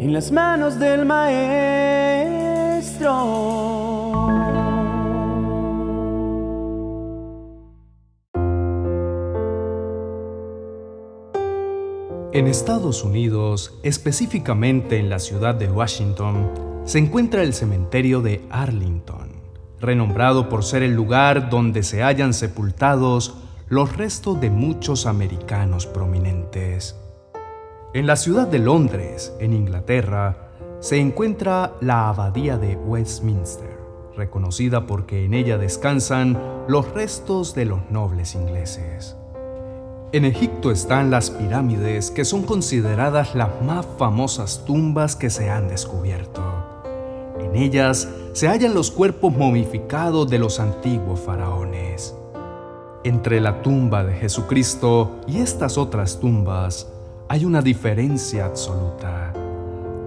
en las manos del Maestro. En Estados Unidos, específicamente en la ciudad de Washington, se encuentra el cementerio de Arlington, renombrado por ser el lugar donde se hallan sepultados los restos de muchos americanos prominentes. En la ciudad de Londres, en Inglaterra, se encuentra la Abadía de Westminster, reconocida porque en ella descansan los restos de los nobles ingleses. En Egipto están las pirámides, que son consideradas las más famosas tumbas que se han descubierto. En ellas se hallan los cuerpos momificados de los antiguos faraones. Entre la tumba de Jesucristo y estas otras tumbas hay una diferencia absoluta,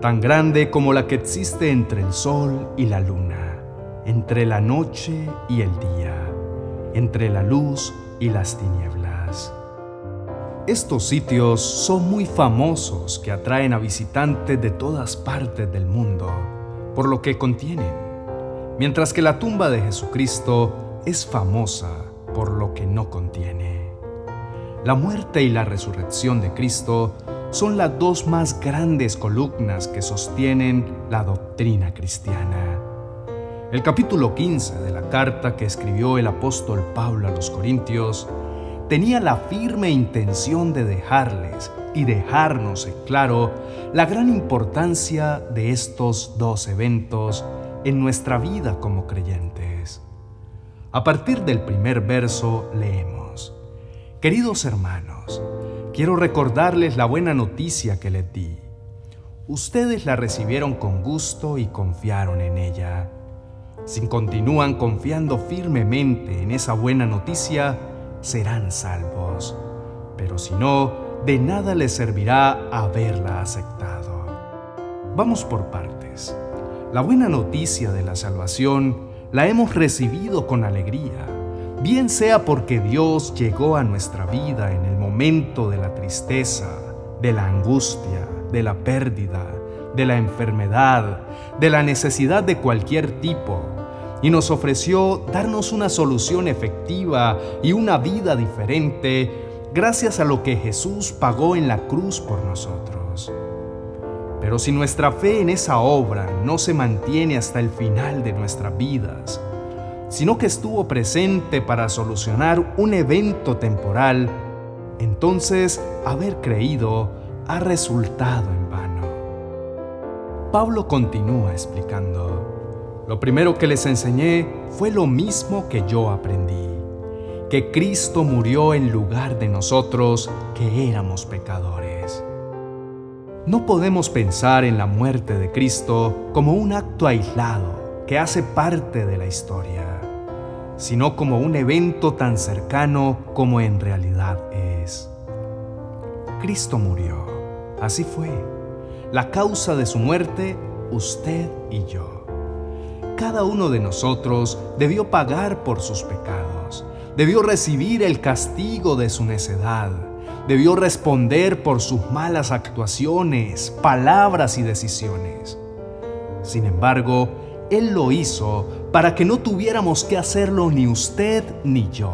tan grande como la que existe entre el sol y la luna, entre la noche y el día, entre la luz y las tinieblas. Estos sitios son muy famosos que atraen a visitantes de todas partes del mundo por lo que contienen, mientras que la tumba de Jesucristo es famosa por lo que no contiene. La muerte y la resurrección de Cristo son las dos más grandes columnas que sostienen la doctrina cristiana. El capítulo 15 de la carta que escribió el apóstol Pablo a los Corintios tenía la firme intención de dejarles y dejarnos en claro la gran importancia de estos dos eventos en nuestra vida como creyentes. A partir del primer verso leemos, Queridos hermanos, quiero recordarles la buena noticia que les di. Ustedes la recibieron con gusto y confiaron en ella. Si continúan confiando firmemente en esa buena noticia, serán salvos. Pero si no, de nada les servirá haberla aceptado. Vamos por partes. La buena noticia de la salvación la hemos recibido con alegría, bien sea porque Dios llegó a nuestra vida en el momento de la tristeza, de la angustia, de la pérdida, de la enfermedad, de la necesidad de cualquier tipo, y nos ofreció darnos una solución efectiva y una vida diferente gracias a lo que Jesús pagó en la cruz por nosotros. Pero si nuestra fe en esa obra no se mantiene hasta el final de nuestras vidas, sino que estuvo presente para solucionar un evento temporal, entonces haber creído ha resultado en vano. Pablo continúa explicando. Lo primero que les enseñé fue lo mismo que yo aprendí, que Cristo murió en lugar de nosotros que éramos pecadores. No podemos pensar en la muerte de Cristo como un acto aislado que hace parte de la historia, sino como un evento tan cercano como en realidad es. Cristo murió, así fue. La causa de su muerte, usted y yo cada uno de nosotros debió pagar por sus pecados, debió recibir el castigo de su necedad, debió responder por sus malas actuaciones, palabras y decisiones. Sin embargo, Él lo hizo para que no tuviéramos que hacerlo ni usted ni yo.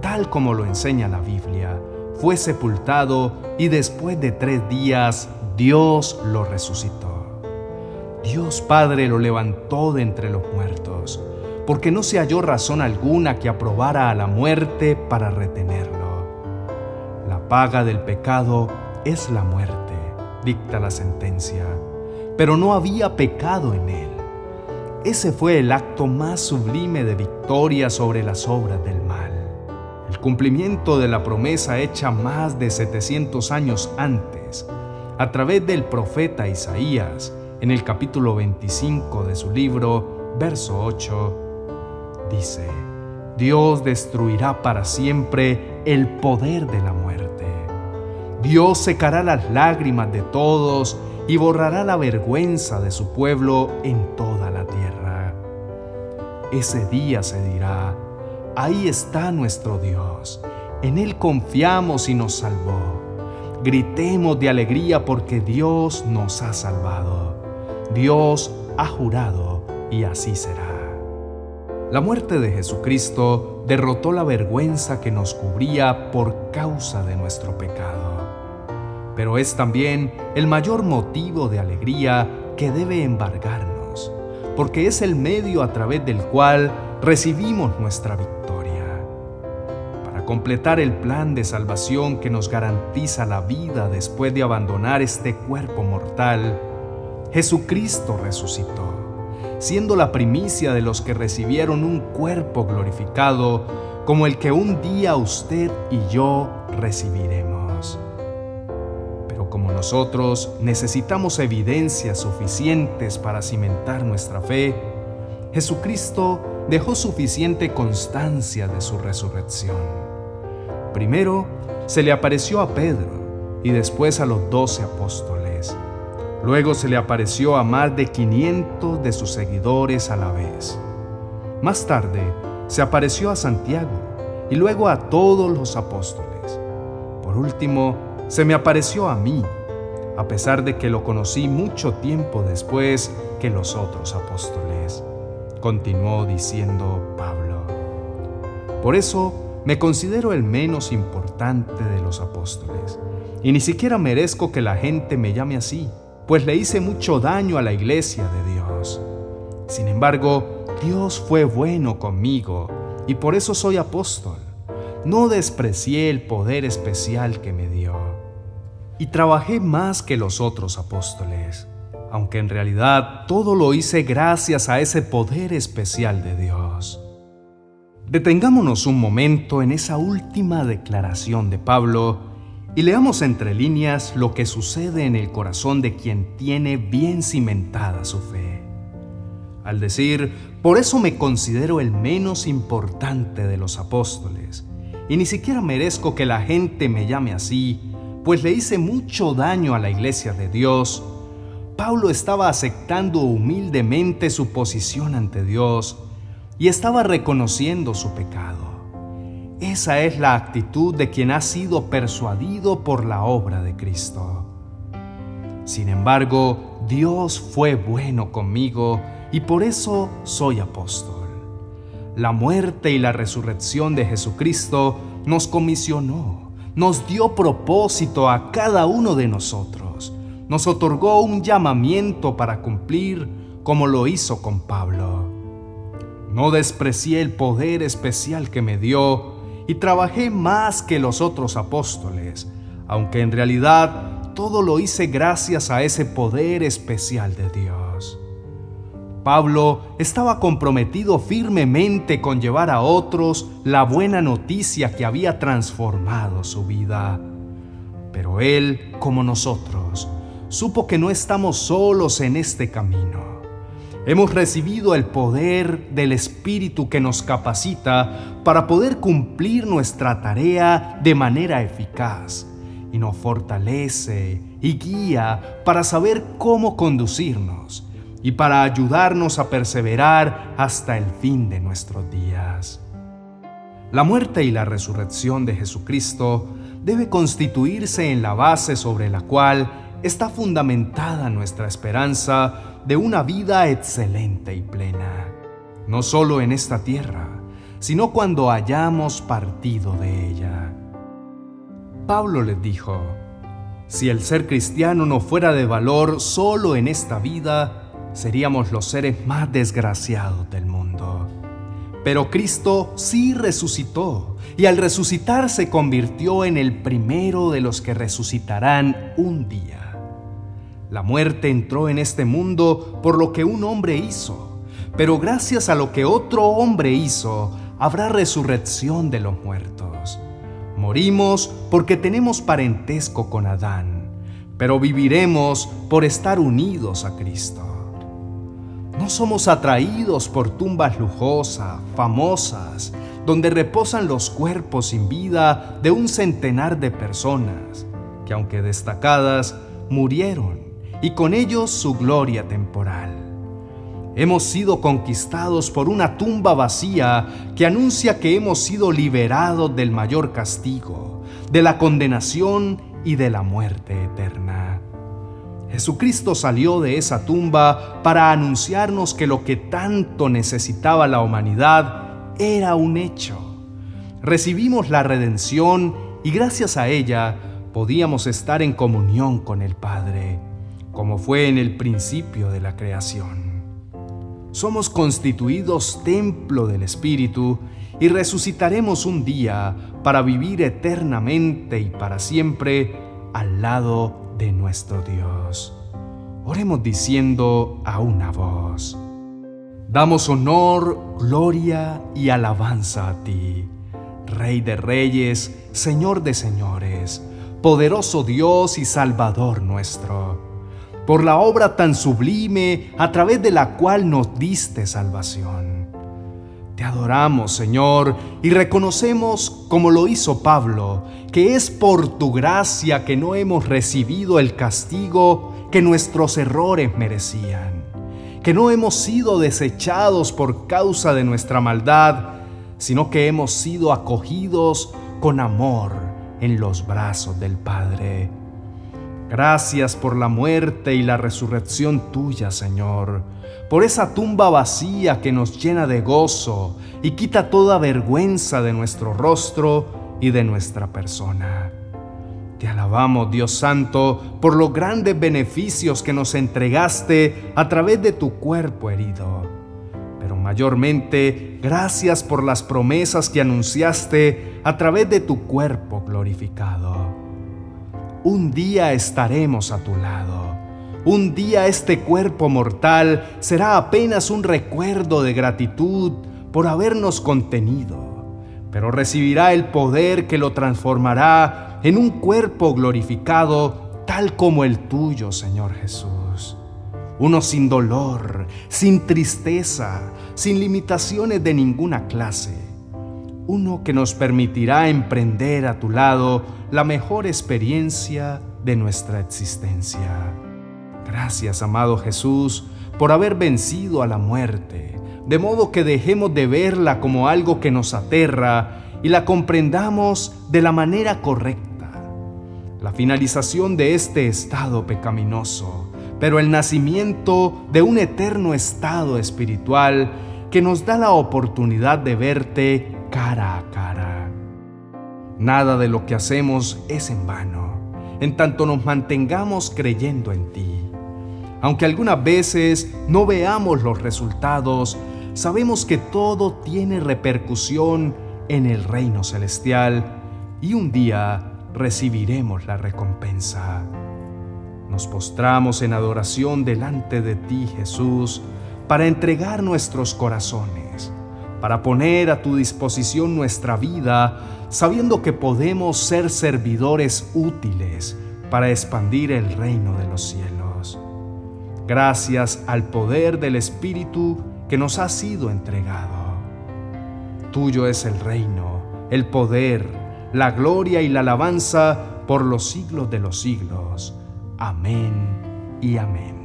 Tal como lo enseña la Biblia, fue sepultado y después de tres días Dios lo resucitó. Dios Padre lo levantó de entre los muertos, porque no se halló razón alguna que aprobara a la muerte para retenerlo. La paga del pecado es la muerte, dicta la sentencia, pero no había pecado en él. Ese fue el acto más sublime de victoria sobre las obras del mal. El cumplimiento de la promesa hecha más de 700 años antes, a través del profeta Isaías, en el capítulo 25 de su libro, verso 8, dice, Dios destruirá para siempre el poder de la muerte. Dios secará las lágrimas de todos y borrará la vergüenza de su pueblo en toda la tierra. Ese día se dirá, ahí está nuestro Dios, en Él confiamos y nos salvó. gritemos de alegría porque Dios nos ha salvado. Dios ha jurado y así será. La muerte de Jesucristo derrotó la vergüenza que nos cubría por causa de nuestro pecado. Pero es también el mayor motivo de alegría que debe embargarnos, porque es el medio a través del cual recibimos nuestra victoria. Para completar el plan de salvación que nos garantiza la vida después de abandonar este cuerpo mortal, Jesucristo resucitó, siendo la primicia de los que recibieron un cuerpo glorificado como el que un día usted y yo recibiremos. Como nosotros necesitamos evidencias suficientes para cimentar nuestra fe, Jesucristo dejó suficiente constancia de su resurrección. Primero se le apareció a Pedro y después a los doce apóstoles. Luego se le apareció a más de 500 de sus seguidores a la vez. Más tarde se apareció a Santiago y luego a todos los apóstoles. Por último, se me apareció a mí, a pesar de que lo conocí mucho tiempo después que los otros apóstoles continuó diciendo Pablo. Por eso me considero el menos importante de los apóstoles, y ni siquiera merezco que la gente me llame así, pues le hice mucho daño a la iglesia de Dios. Sin embargo, Dios fue bueno conmigo, y por eso soy apóstol. No desprecié el poder especial que me dio, y trabajé más que los otros apóstoles aunque en realidad todo lo hice gracias a ese poder especial de Dios. Detengámonos un momento en esa última declaración de Pablo y leamos entre líneas lo que sucede en el corazón de quien tiene bien cimentada su fe. Al decir, por eso me considero el menos importante de los apóstoles, y ni siquiera merezco que la gente me llame así, pues le hice mucho daño a la iglesia de Dios, Pablo estaba aceptando humildemente su posición ante Dios y estaba reconociendo su pecado. Esa es la actitud de quien ha sido persuadido por la obra de Cristo. Sin embargo, Dios fue bueno conmigo y por eso soy apóstol. La muerte y la resurrección de Jesucristo nos comisionó, nos dio propósito a cada uno de nosotros nos otorgó un llamamiento para cumplir como lo hizo con Pablo. No desprecié el poder especial que me dio y trabajé más que los otros apóstoles, aunque en realidad todo lo hice gracias a ese poder especial de Dios. Pablo estaba comprometido firmemente con llevar a otros la buena noticia que había transformado su vida. Pero él, como nosotros, supo que no estamos solos en este camino. Hemos recibido el poder del Espíritu que nos capacita para poder cumplir nuestra tarea de manera eficaz y nos fortalece y guía para saber cómo conducirnos y para ayudarnos a perseverar hasta el fin de nuestros días. La muerte y la resurrección de Jesucristo debe constituirse en la base sobre la cual está fundamentada nuestra esperanza de una vida excelente y plena, no solo en esta tierra, sino cuando hayamos partido de ella. Pablo les dijo, si el ser cristiano no fuera de valor solo en esta vida, seríamos los seres más desgraciados del mundo. Pero Cristo sí resucitó y al resucitar se convirtió en el primero de los que resucitarán un día. La muerte entró en este mundo por lo que un hombre hizo, pero gracias a lo que otro hombre hizo, habrá resurrección de los muertos. Morimos porque tenemos parentesco con Adán, pero viviremos por estar unidos a Cristo. No somos atraídos por tumbas lujosas, famosas, donde reposan los cuerpos sin vida de un centenar de personas, que aunque destacadas, murieron y con ellos su gloria temporal. Hemos sido conquistados por una tumba vacía que anuncia que hemos sido liberados del mayor castigo, de la condenación y de la muerte eterna. Jesucristo salió de esa tumba para anunciarnos que lo que tanto necesitaba la humanidad era un hecho. Recibimos la redención y gracias a ella podíamos estar en comunión con el Padre, como fue en el principio de la creación. Somos constituidos templo del Espíritu y resucitaremos un día para vivir eternamente y para siempre al lado de nuestro Dios. Oremos diciendo a una voz, damos honor, gloria y alabanza a ti, Rey de reyes, Señor de señores, poderoso Dios y Salvador nuestro, por la obra tan sublime a través de la cual nos diste salvación. Te adoramos, Señor, y reconocemos, como lo hizo Pablo, que es por tu gracia que no hemos recibido el castigo que nuestros errores merecían, que no hemos sido desechados por causa de nuestra maldad, sino que hemos sido acogidos con amor en los brazos del Padre. Gracias por la muerte y la resurrección tuya, Señor, por esa tumba vacía que nos llena de gozo y quita toda vergüenza de nuestro rostro y de nuestra persona. Te alabamos, Dios Santo, por los grandes beneficios que nos entregaste a través de tu cuerpo herido. Pero mayormente, gracias por las promesas que anunciaste a través de tu cuerpo glorificado. Un día estaremos a tu lado. Un día este cuerpo mortal será apenas un recuerdo de gratitud por habernos contenido, pero recibirá el poder que lo transformará en un cuerpo glorificado tal como el tuyo, Señor Jesús. Uno sin dolor, sin tristeza, sin limitaciones de ninguna clase. Uno que nos permitirá emprender a tu lado la mejor experiencia de nuestra existencia. Gracias, amado Jesús, por haber vencido a la muerte, de modo que dejemos de verla como algo que nos aterra y la comprendamos de la manera correcta. La finalización de este estado pecaminoso, pero el nacimiento de un eterno estado espiritual que nos da la oportunidad de verte cara a cara. Nada de lo que hacemos es en vano, en tanto nos mantengamos creyendo en ti. Aunque algunas veces no veamos los resultados, sabemos que todo tiene repercusión en el reino celestial y un día recibiremos la recompensa. Nos postramos en adoración delante de ti, Jesús, para entregar nuestros corazones, para poner a tu disposición nuestra vida, sabiendo que podemos ser servidores útiles para expandir el reino de los cielos. Gracias al poder del Espíritu que nos ha sido entregado. Tuyo es el reino, el poder, la gloria y la alabanza por los siglos de los siglos. Amén y amén.